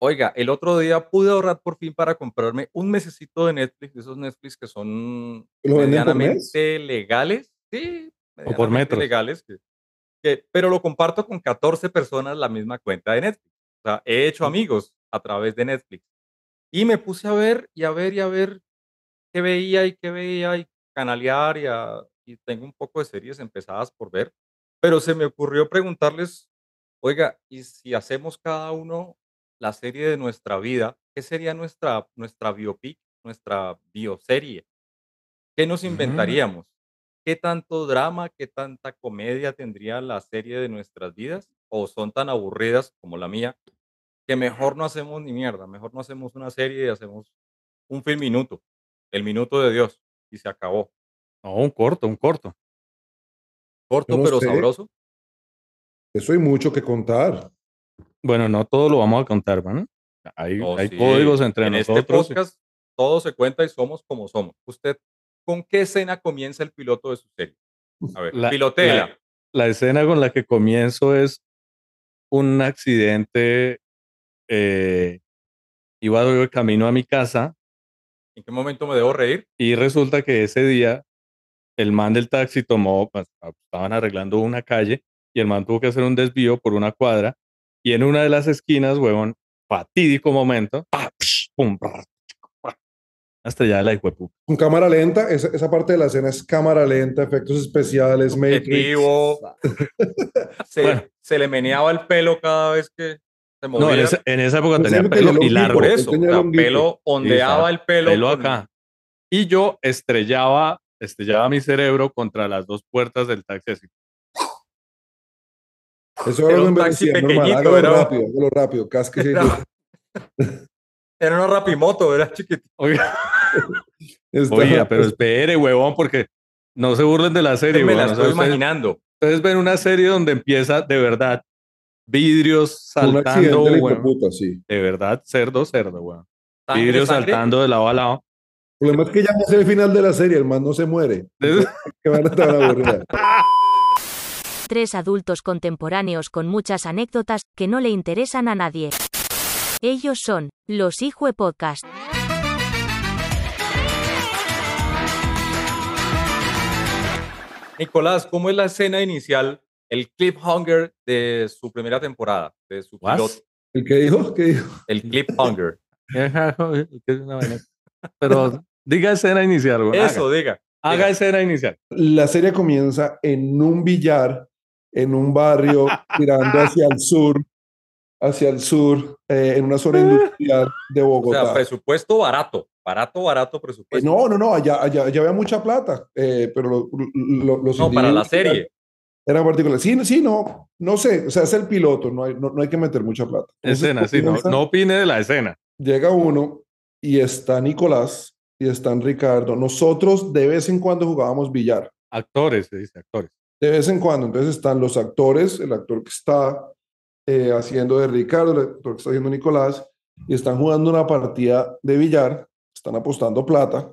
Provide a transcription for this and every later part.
Oiga, el otro día pude ahorrar por fin para comprarme un mesecito de Netflix, de esos Netflix que son medianamente legales. Sí, O por medianamente metros. legales. Que, que- pero lo comparto con 14 personas la misma cuenta de Netflix. O sea, he hecho amigos a través de Netflix. Y me puse a ver y a ver y a ver qué veía y qué veía y canalear y, a- y tengo un poco de series empezadas por ver. Pero se me ocurrió preguntarles, oiga, ¿y si hacemos cada uno la serie de nuestra vida? ¿Qué sería nuestra, nuestra biopic, nuestra bioserie? ¿Qué nos Mm. inventaríamos? ¿Qué tanto drama, qué tanta comedia tendría la serie de nuestras vidas? ¿O son tan aburridas como la mía que mejor no hacemos ni mierda? Mejor no hacemos una serie y hacemos un film minuto, el minuto de Dios, y se acabó. No, un corto, un corto. Corto no pero sé. sabroso. Eso hay mucho que contar. Bueno, no todo lo vamos a contar, ¿no? Hay, Oh, hay sí. códigos entre en este nosotros. podcast todo se cuenta y somos como somos. ¿Usted con qué escena comienza el piloto de su serie? A ver, la- la escena con la que comienzo es un accidente. eh, iba de camino a mi casa ¿En qué momento me debo reír? y resulta que ese día el man del taxi tomó, pues, estaban arreglando una calle y el man tuvo que hacer un desvío por una cuadra y en una de las esquinas, huevón, fatídico momento, psh, pum, brr, hasta allá la hijo de puta. Con cámara lenta, esa, esa parte de la escena es cámara lenta, efectos especiales, Matrix. Objetivo. Se, Bueno. se le meneaba el pelo cada vez que se movía. No, en esa, en esa época tenía pelo y largo. Por eso, o sea, pelo, ondeaba el pelo. pelo con- acá. Y yo estrellaba, estrellaba mi cerebro contra las dos puertas del taxi así. Eso Era era un taxi pequeñito, era- rápido, hágalo rápido. Cásquese. Era, era una rapimoto, era chiquitito. Oiga, Está- oiga, pero espere, huevón, porque no se burlen de la serie, me la huevón. O sea, estoy imaginando. Ustedes ven una serie donde empieza de verdad vidrios saltando, de weón. puta, sí. De verdad, cerdo, cerdo, weón. Vidrios sangre. saltando de lado a lado. El problema es que ya no es el final de la serie, el man no se muere. Que van a estar. Tres adultos contemporáneos con muchas anécdotas que no le interesan a nadie. Ellos son los Hijue Podcast. Nicolás, ¿cómo es la escena inicial, el cliffhanger de su primera temporada, de su piloto? ¿El qué dijo? ¿Qué dijo? El cliffhanger. Pero diga escena inicial. Eso, Haga, diga. haga escena inicial. La serie comienza en un billar, en un barrio, tirando hacia el sur, hacia el sur, eh, en una zona industrial de O sea, Bogotá. presupuesto barato, barato, barato Eh, presupuesto. no, no, no, allá, allá, allá había mucha plata, eh, pero lo- lo- los No, para la serie. Eran particulares. Sí, sí, no, no sé, o sea, es el piloto, no hay, no, no hay que meter mucha plata. Entonces, Escena, sí, no, no opine de la escena. Llega uno y está Nicolás y están Ricardo. Nosotros de vez en cuando jugábamos billar. Actores, se dice, actores. De vez en cuando. Entonces están los actores, el actor que está eh, haciendo de Ricardo, el actor que está haciendo Nicolás, y están jugando una partida de billar, están apostando plata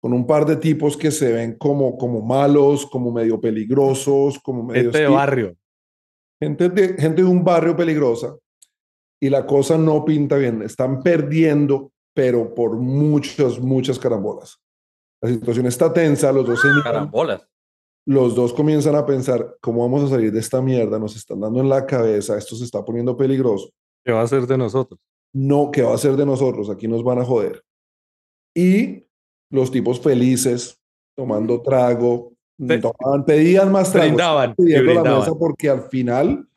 con un par de tipos que se ven como, como malos, como medio peligrosos, como medio... Gente de barrio. gente de, gente de un barrio peligrosa y la cosa no pinta bien. Están perdiendo, pero por muchas, muchas carambolas. La situación está tensa, los dos, se Carambolas. Los dos comienzan a pensar, ¿cómo vamos a salir de esta mierda? Nos están dando en la cabeza, esto se está poniendo peligroso. ¿Qué va a ser de nosotros? No, ¿qué va a ser de nosotros? Aquí nos van a joder. Y los tipos felices, tomando trago, Pe- tomaban, pedían más trago. Brindaban, pidiendo la brindaban. mesa porque al final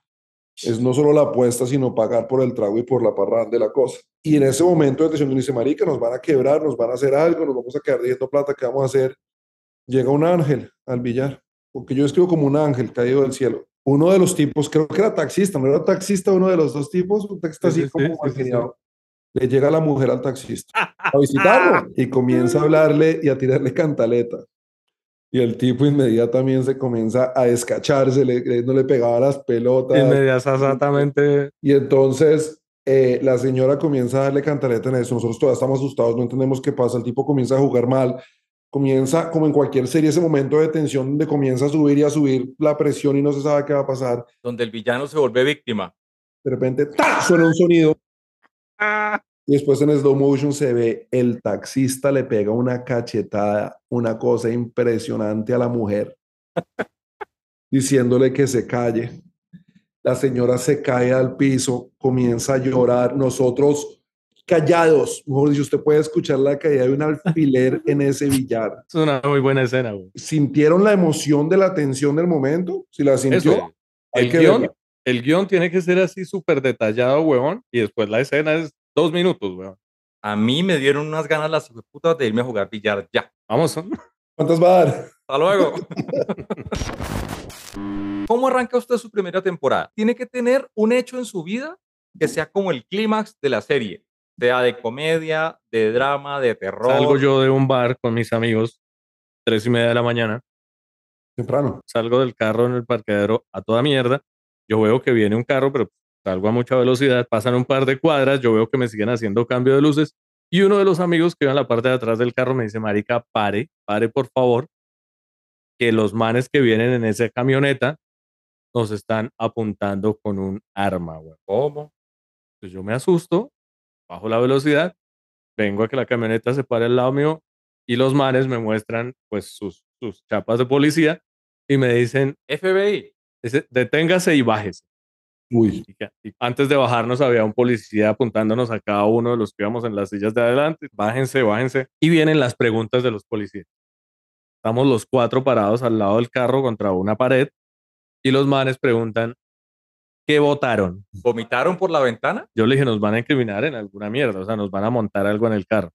es no solo la apuesta, sino pagar por el trago y por la parranda de la cosa. Y en ese momento de tensión dice, marica, nos van a quebrar, nos van a hacer algo, nos vamos a quedar debiendo plata, ¿qué vamos a hacer? Llega un ángel al billar, porque yo escribo como un ángel caído del cielo. Uno de los tipos, creo que era taxista, no era taxista uno de los dos tipos, un taxista Sí, así sí, como sí, sí. Le llega la mujer al taxista a visitarlo y comienza a hablarle y a tirarle cantaleta. Y el tipo inmediatamente se comienza a descacharse, le- no le pegaba las pelotas. Inmediatamente. Y entonces eh, la señora comienza a darle cantaleta en eso. Nosotros todavía estamos asustados, no entendemos qué pasa. El tipo comienza a jugar mal. Comienza, como en cualquier serie, ese momento de tensión donde comienza a subir y a subir la presión y no se sabe qué va a pasar. Donde el villano se vuelve víctima. De repente, ¡ta! suena un sonido Y después en slow motion se ve el taxista le pega una cachetada, una cosa impresionante a la mujer, diciéndole que se calle. La señora se cae al piso, comienza a llorar. Nosotros callados, mejor dicho, usted puede escuchar la caída de un alfiler en ese billar. Es una muy buena escena, güey. ¿Sintieron la emoción de la tensión del momento? Si la sintió, Eso, hay el que guion, verla. el guion tiene que ser así súper detallado, huevón, y después la escena es dos minutos, huevón. A mí me dieron unas ganas las putas de irme a jugar billar ya. Vamos, ¿Cuántas va a dar? Hasta luego. ¿Cómo arranca usted su primera temporada? Tiene que tener un hecho en su vida que sea como el clímax de la serie, sea de comedia, de drama, de terror. salgo yo de un bar con mis amigos, tres y media de la mañana, Temprano. salgo del carro en el parqueadero a toda mierda, yo veo que viene un carro, pero salgo a mucha velocidad, pasan un par de cuadras, yo veo que me siguen haciendo cambio de luces, y uno de los amigos que iba en la parte de atrás del carro me dice, marica, pare, pare por favor, que los manes que vienen en esa camioneta nos están apuntando con un arma, güey. ¿Cómo? Entonces yo me asusto, bajo la velocidad, vengo a que la camioneta se pare al lado mío y los manes me muestran pues sus, sus chapas de policía y me dicen, FBI. "Ese- deténgase y bájese. Uy, y antes de bajarnos había un policía apuntándonos a cada uno de los que íbamos en las sillas de adelante, bájense, bájense. Y vienen las preguntas de los policías. Estamos los cuatro parados al lado del carro contra una pared y los manes preguntan, ¿qué votaron? ¿Vomitaron por la ventana? Yo le dije, nos van a incriminar en alguna mierda, o sea, nos van a montar algo en el carro.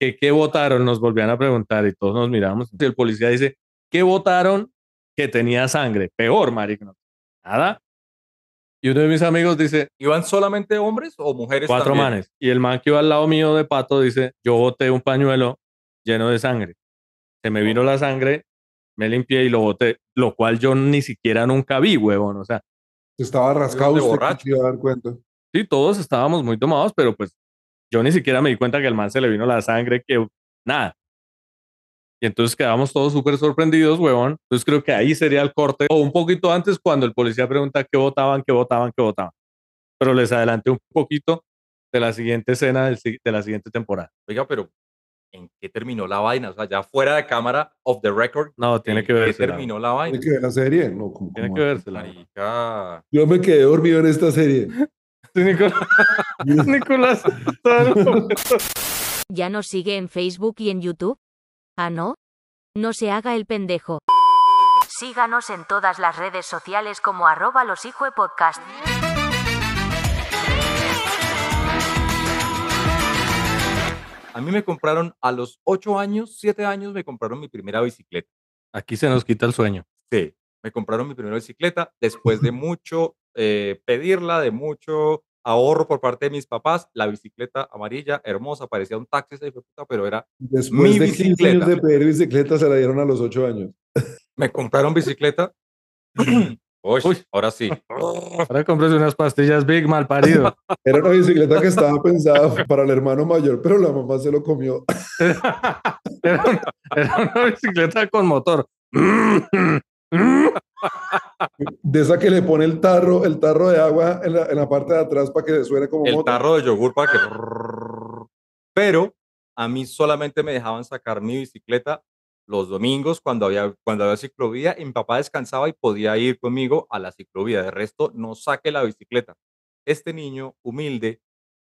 ¿Qué, qué votaron? Nos volvían a preguntar y todos nos miramos. Y el policía dice, ¿qué votaron que tenía sangre? Peor, marico. Nada. Y uno de mis amigos dice, ¿Iban solamente hombres o mujeres cuatro también? manes. Y el man que iba al lado mío de pato dice, yo boté un pañuelo lleno de sangre. Se me vino la sangre, me limpié y lo boté, lo cual yo ni siquiera nunca vi, huevón. O sea, estaba rascado de usted borracho. que iba a dar cuenta. Sí, todos estábamos muy tomados, pero pues yo ni siquiera me di cuenta que al man se le vino la sangre, que nada. Y entonces quedamos todos súper sorprendidos, huevón. Entonces creo que ahí sería el corte, o un poquito antes cuando el policía pregunta qué votaban, qué votaban, qué votaban. Pero les adelanté un poquito de la siguiente escena de la siguiente temporada. Oiga, pero ¿en qué terminó la vaina? O sea, ya fuera de cámara, off the record. No, tiene ¿en que qué verse. terminó la vaina? ¿Tiene que ver la serie? No, como, Tiene que verse. Marica. Yo me quedé dormido en esta serie. Nicolás. Nicolás. ¿Ya nos sigue en Facebook y en YouTube? ¿Ah, no? No se haga el pendejo. Síganos en todas las redes sociales como arroba los A mí me compraron a los 8 años, 7 años, me compraron mi primera bicicleta. Aquí se nos quita el sueño. Sí, me compraron mi primera bicicleta después de mucho eh, pedirla, de mucho ahorro por parte de mis papás. La bicicleta amarilla, hermosa, parecía un taxi, pero era. Después Mi de 15 bicicleta. años de pedir bicicleta, se la dieron a los 8 años. Me compraron bicicleta. Uy, Uy. ahora sí. Ahora compres unas pastillas Big mal parido. Era una bicicleta que estaba pensada para el hermano mayor, pero la mamá se lo comió. Era una, era una bicicleta con motor. De esa que le pone el tarro, el tarro de agua en la, en la parte de atrás para que suene como el moto. tarro de yogur para que. Pero a mí solamente me dejaban sacar mi bicicleta los domingos cuando había, cuando había ciclovía mi papá descansaba y podía ir conmigo a la ciclovía. De resto, no saque la bicicleta. Este niño humilde,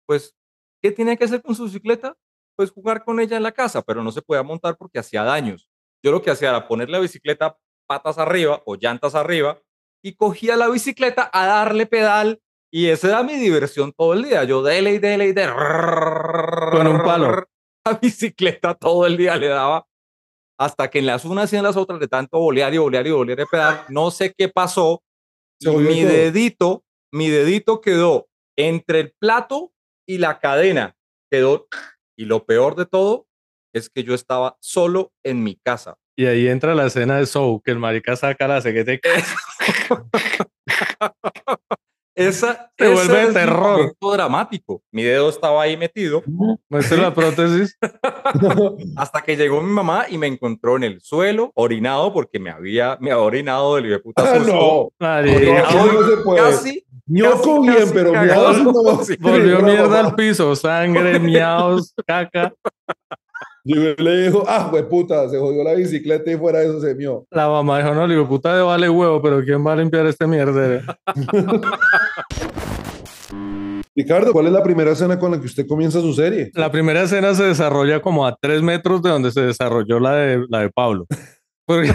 pues, ¿qué tenía que hacer con su bicicleta? Pues jugar con ella en la casa, pero no se podía montar porque hacía daños. Yo lo que hacía era poner la bicicleta patas arriba o llantas arriba y cogía la bicicleta a darle pedal y esa era mi diversión todo el día. Yo dele y dele y dele. Con un palo. La bicicleta todo el día le daba hasta que en las unas y en las otras de tanto bolear y bolear y bolear de pedal, no sé qué pasó. Y mi todo. dedito, mi dedito quedó entre el plato y la cadena. Quedó. Y lo peor de todo es que yo estaba solo en mi casa. Y ahí entra la escena de Soul, que el marica saca la ceguete. esa, ese vuelve es terror. momento dramático. Mi dedo estaba ahí metido Muestra la prótesis. hasta que llegó mi mamá y me encontró en el suelo, orinado, porque me había, me había orinado del hijo de puta Ah, susto. no. No se puede. Casi, Ñoco casi, bien, casi pero cagado. miados no. Volvió mierda al piso, sangre, miados, caca. Yo le dijo, ah, güey, puta, se jodió la bicicleta y fuera de eso se mió. La mamá dijo, no, le digo, puta de vale huevo, pero ¿quién va a limpiar este mierdero? Ricardo, ¿cuál es la primera escena con la que usted comienza su serie? La primera escena se desarrolla como a tres metros de donde se desarrolló la de, la de Pablo. Porque,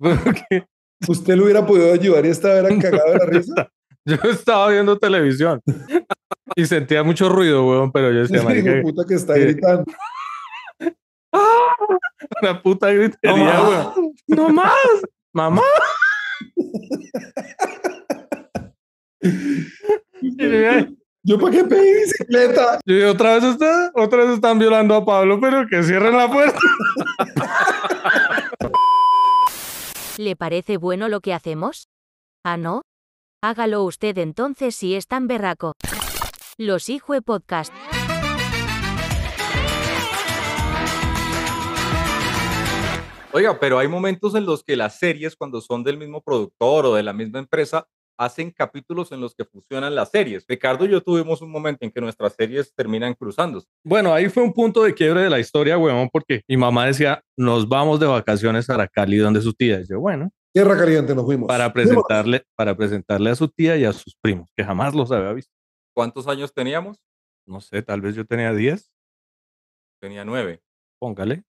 porque ¿Usted le hubiera podido ayudar y estaba era cagado de la risa? yo estaba viendo televisión y sentía mucho ruido, weón, pero yo decía, de puta que está Sí. Gritando. una puta gritería, No weón. ¡No más! ¡Mamá! Yo dije, ¿Yo para qué pedí bicicleta? Yo otra vez está, otra vez están violando a Pablo, pero que cierren la puerta. ¿Le parece bueno lo que hacemos? ¿Ah, no? Hágalo usted entonces si es tan berraco. Los Hijue Podcast. Oiga, pero hay momentos en los que las series, cuando son del mismo productor o de la misma empresa, hacen capítulos en los que fusionan las series. Ricardo y yo tuvimos un momento en que nuestras series terminan cruzándose. Bueno, ahí fue un punto de quiebre de la historia, weón, porque mi mamá decía, nos vamos de vacaciones a Cali donde su tía. Y yo, bueno, Tierra caliente, nos fuimos. para presentarle, para presentarle a su tía y a sus primos, que jamás los había visto. ¿Cuántos años teníamos? No sé, tal vez yo tenía 10, Tenía nueve. póngale,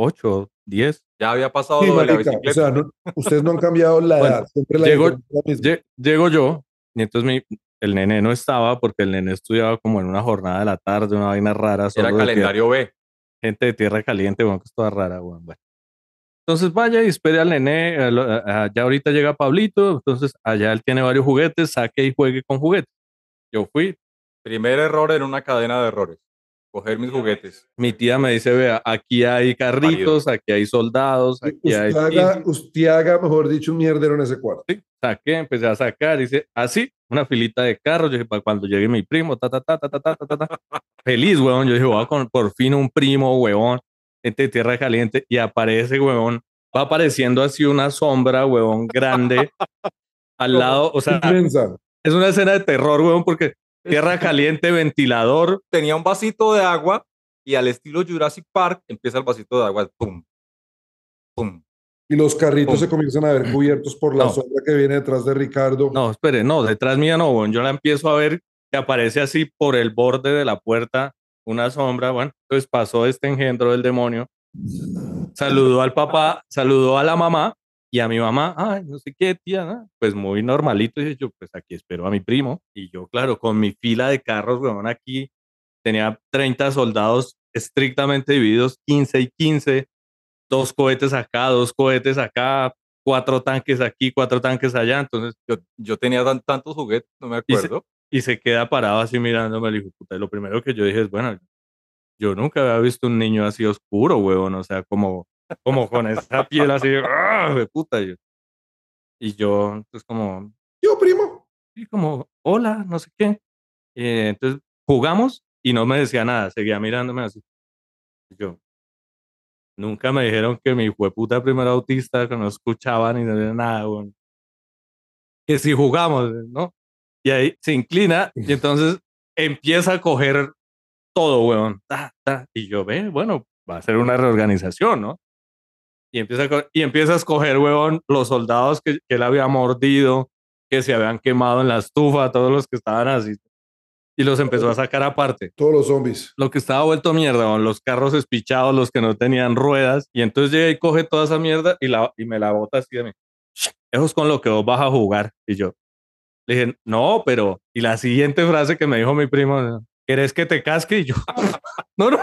8, 10. Ya había pasado Sí, lo de la o bicicleta. sea, no- ustedes no han cambiado la Bueno, edad. Siempre la llego-. Lle- Llego yo, y entonces mi, el nene no estaba porque el nene estudiaba como en una jornada de la tarde, una vaina rara. Era calendario B. gente de tierra caliente, bueno, que es toda rara, bueno, bueno. Entonces vaya y espere al a- ya ahorita llega Pablito, entonces allá él tiene varios juguetes, saque y juegue con juguetes. Yo fui, Primer error en una cadena de errores coger mis juguetes. Mi tía me dice, vea, aquí hay carritos, Marido. aquí hay soldados, aquí usted hay... Haga, usted haga, mejor dicho, un mierdero en ese cuarto. Sí, saqué, empecé a sacar, dice, así, una filita de carros, yo dije, para cuando llegue mi primo, ta, ta, ta, ta, ta, ta, ta, ta Feliz, weón, yo dije, voy a con por fin un primo, weón, gente de tierra caliente, y aparece, weón, va apareciendo así una sombra, weón, grande, al lado, o sea... Inmensa. Es una escena de terror, weón, porque tierra caliente, ventilador, Tenía un vasito de agua y al estilo Jurassic Park empieza el vasito de agua. Pum. Pum. Y los carritos Pum. se comienzan a ver cubiertos por la No. sombra que viene detrás de Ricardo. no, espere, no, detrás mía no, huevón, yo la empiezo a ver que aparece así por el borde de la puerta una sombra, bueno, entonces pasó este engendro del demonio, saludó al papá, saludó a la mamá y a mi mamá, ay, no sé qué, tía, ¿no? pues muy normalito, y yo, pues aquí espero a mi primo, y yo, claro, con mi fila de carros, weón, aquí tenía 30 soldados estrictamente divididos, 15 y 15, dos cohetes acá, dos cohetes acá, cuatro tanques aquí, cuatro tanques allá, entonces Yo, yo tenía tan- tantos juguetes, no me Y se- acuerdo. y se queda parado así mirándome, le dijo, puta, y lo primero que yo dije es, bueno, yo nunca había visto un niño así oscuro, huevón, o sea, como, como con esa piel así, ¡ah! de puta. Y yo, y yo, pues como, Yo, primo. y como, hola, no sé qué. Y entonces jugamos y no me decía nada, seguía mirándome así. Y yo, nunca me dijeron que mi hijo de puta primero autista, que no escuchaba ni nada, weón. Que si jugamos, ¿no? Y ahí se inclina y entonces empieza a coger todo, weón. Ta, ta. Y yo, ve, bueno, va a ser una reorganización, ¿no? Y empieza a, y empieza a escoger, weón, los soldados que, que él había mordido, que se habían quemado en la estufa, todos los que estaban así. Y los empezó a sacar aparte. Todos los zombies. Lo que estaba vuelto mierda, weón, los carros espichados, los que no tenían ruedas. Y entonces llega y coge toda esa mierda y, la, y me la bota así de mí. Eso es con lo que vos vas a jugar. Y yo le dije, no, pero. Y la siguiente frase que me dijo mi primo, ¿querés que te casque? Y yo, no, no,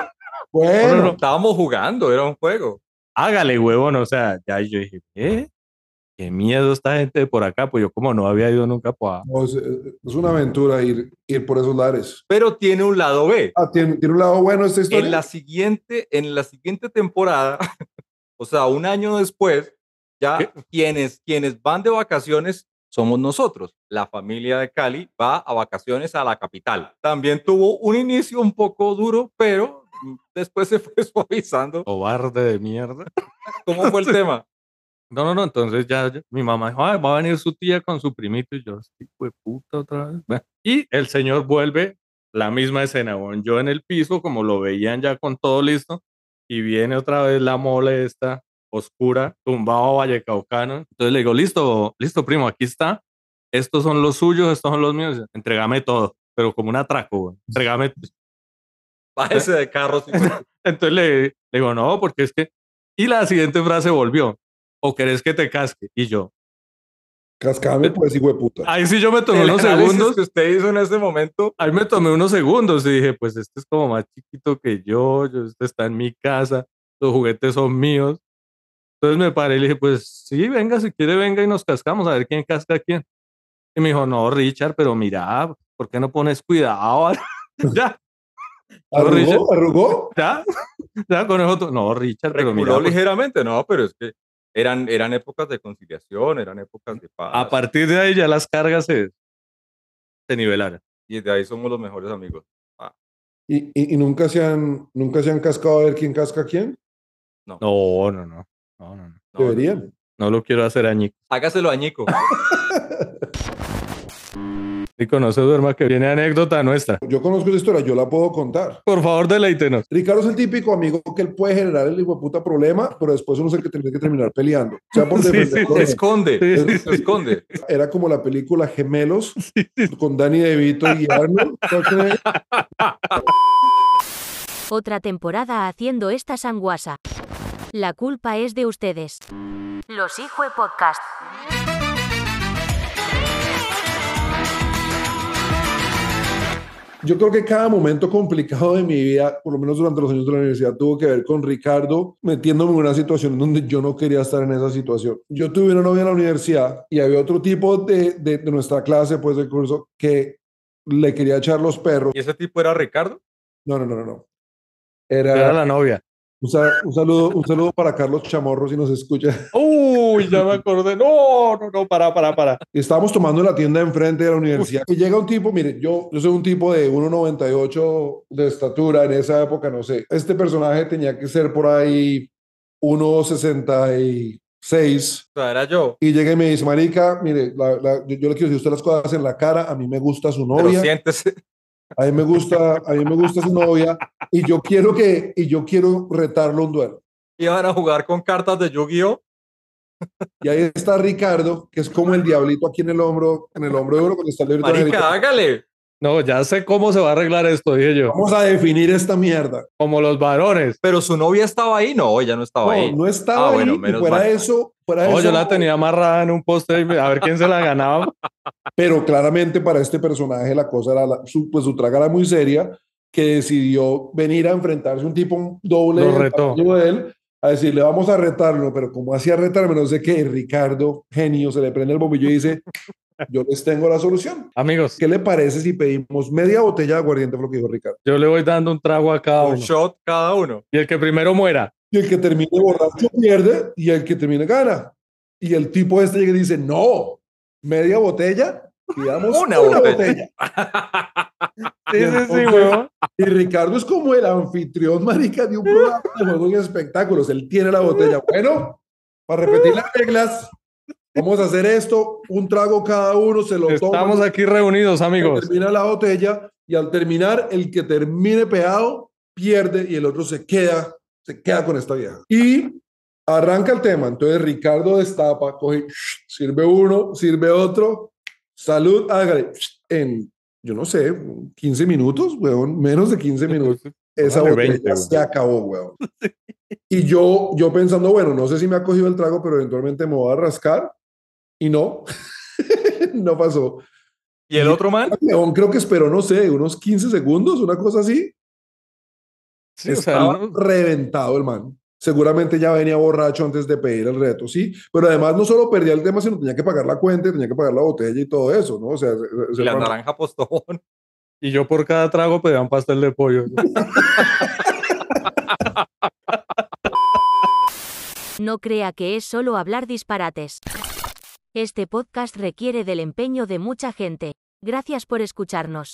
Bueno, no, no. Estábamos jugando, era un juego. Hágale, huevón. O sea, ya yo dije, ¿eh? Qué miedo esta gente de por acá. Pues yo, como no había ido nunca, pues. no, es, es una aventura ir, ir por esos lares. Pero tiene un lado B. Ah, ¿tiene, tiene un lado bueno esta historia. En la siguiente, en la siguiente temporada, o sea, un año después, ya ¿Qué? quienes, quienes van de vacaciones somos nosotros. La familia de Cali va a vacaciones a la capital. También tuvo un inicio un poco duro, pero después se fue suavizando. Cobarde de mierda. ¿Cómo fue el tema? No, no, no, entonces ya, ya- mi mamá dijo, "Ay, va a venir su tía con su primito y yo, sí, de puta otra vez. Bueno, y el señor vuelve, la misma escena, weón, yo en el piso, como lo veían ya con todo listo, y viene otra vez la mole esta, oscura, tumbado a Vallecaucano. Entonces le digo, listo, listo, primo, aquí está. Estos son los suyos, estos son los míos. Entrégame todo, pero como un atraco, weón. Entrégame. Bájese de de- Entonces le, le digo, no, porque es que... Y la siguiente frase volvió, o querés que te casque. Y yo, Cascame, pues, hijo de puta. ahí sí yo me tomé El unos segundos. que usted hizo en ese momento. Ahí me tomé unos segundos y dije, pues este es como más chiquito que yo, yo este está en mi casa, los juguetes son míos. Entonces me paré y le dije, pues sí, venga, si quiere venga y nos cascamos a ver quién casca a quién. Y me dijo, no, Richard, pero mira, ¿por qué no pones cuidado? ya, no, Richard. ¿Arrugó? ¿Arrugó? ya, ya con eso. to- No, Richard, pero mira, pues, ligeramente, no, pero es que eran, eran épocas de conciliación, eran épocas de paz. a partir de ahí ya las cargas se, se nivelaron. Y de ahí somos los mejores amigos. ¿Y, y, y nunca, se han, nunca se han cascado a ver quién casca a quién? No, no, no, no, no, no, No, Deberían. no lo quiero hacer añico. Hágaselo añico. Y no se duerma que viene anécdota nuestra. Yo conozco esa historia, yo la puedo contar. Por favor, deleítenos. Ricardo es el típico amigo que él puede generar el hijo de puta problema, pero después uno es el que tiene que terminar peleando. O sea, por Sí, sí, él. esconde, Sí, sí, se esconde. Era como la película Gemelos con Danny DeVito y Arnold. Otra temporada haciendo esta sanguasa. La culpa es de ustedes. Los Hijue Podcast. Yo creo que cada momento complicado de mi vida, por lo menos durante los años de la universidad, tuvo que ver con Ricardo metiéndome en una situación donde yo no quería estar en esa situación. Yo tuve una novia en la universidad y había otro tipo de, de, de nuestra clase, pues del curso, que le quería echar los perros. ¿Y ese tipo era Ricardo? No, no, no, no, no. Era Era la novia. Un, sa- un saludo, un saludo para Carlos Chamorro si nos escucha. Uy, ya me acordé. No, no, no, para, para, para. Estábamos tomando en la tienda enfrente de la universidad. Y llega un tipo, mire, yo, yo soy un tipo de 1,98 de estatura en esa época, no sé. Este personaje tenía que ser por ahí 1,66. O sea, era yo. Y llega y me dice, marica, mire, la- la- yo, yo le quiero decir a usted las cosas en la cara, a mí me gusta su Pero novia, siéntese. A mí me gusta, a mí me gusta su novia, y yo quiero que, y yo quiero retarlo a un duelo. Iban a jugar con cartas de Yu-Gi-Oh! Y ahí está Ricardo, que es como el diablito aquí en el hombro, en el hombro de uno cuando está el Marica, hágale. No, ya sé cómo se va a arreglar esto, dije yo. Vamos a definir esta mierda. Como los varones. Pero su novia estaba ahí. No, ella no estaba ahí. No, no estaba Ah, bueno, ahí, y menos fuera mal. eso, fuera No, eso, yo la tenía amarrada en un poste a ver quién se la ganaba. pero claramente para este personaje la cosa era, la- su, pues su traga era muy seria, que decidió venir a enfrentarse a un tipo doble Lo retó. de él, a decirle, vamos a retarlo, pero como hacía retarme, no sé qué, Ricardo, genio, se le prende el bombillo y dice, yo les tengo la solución. Amigos, ¿Qué le parece si pedimos media botella de aguardiente? Fue lo que dijo Ricardo. yo le voy dando un trago a cada Un uno. shot cada uno. Y el que primero muera. Y el que termine borracho pierde y el que termine gana. Y el tipo este llega y dice, no, media botella, pidamos Una una, botella. botella. Sí, sí, sí, huevón. Y Ricardo es como el anfitrión, marica, de un programa de juegos y espectáculos. Él tiene la botella. Bueno, para repetir las reglas, vamos a hacer esto, un trago cada uno, se lo Estamos toma, aquí reunidos, amigos. termina la botella y al terminar, el que termine pegado pierde y el otro se queda, se queda con esta vieja. Y arranca el tema. Entonces Ricardo destapa, coge, sirve uno, sirve otro, salud, hágale. En, yo no sé, 15 minutos, weón, menos de 15 minutos esa botella 20, güey. se acabó, weón. Y yo, yo pensando, bueno, no sé si me ha cogido el trago, pero eventualmente me voy a rascar. Y no, no pasó. ¿Y el otro man? León creo que esperó, no sé, unos 15 segundos, una cosa así. Sí, o sea, no- reventado el man. Seguramente ya venía borracho antes de pedir el reto, sí. Pero además no solo perdía el tema, sino tenía que pagar la cuenta, y tenía que pagar la botella y todo eso, ¿no? O sea, ese Y la man- naranja postón. y yo por cada trago pedía un pastel de pollo. No crea que es solo hablar disparates. Este podcast requiere del empeño de mucha gente. Gracias por escucharnos.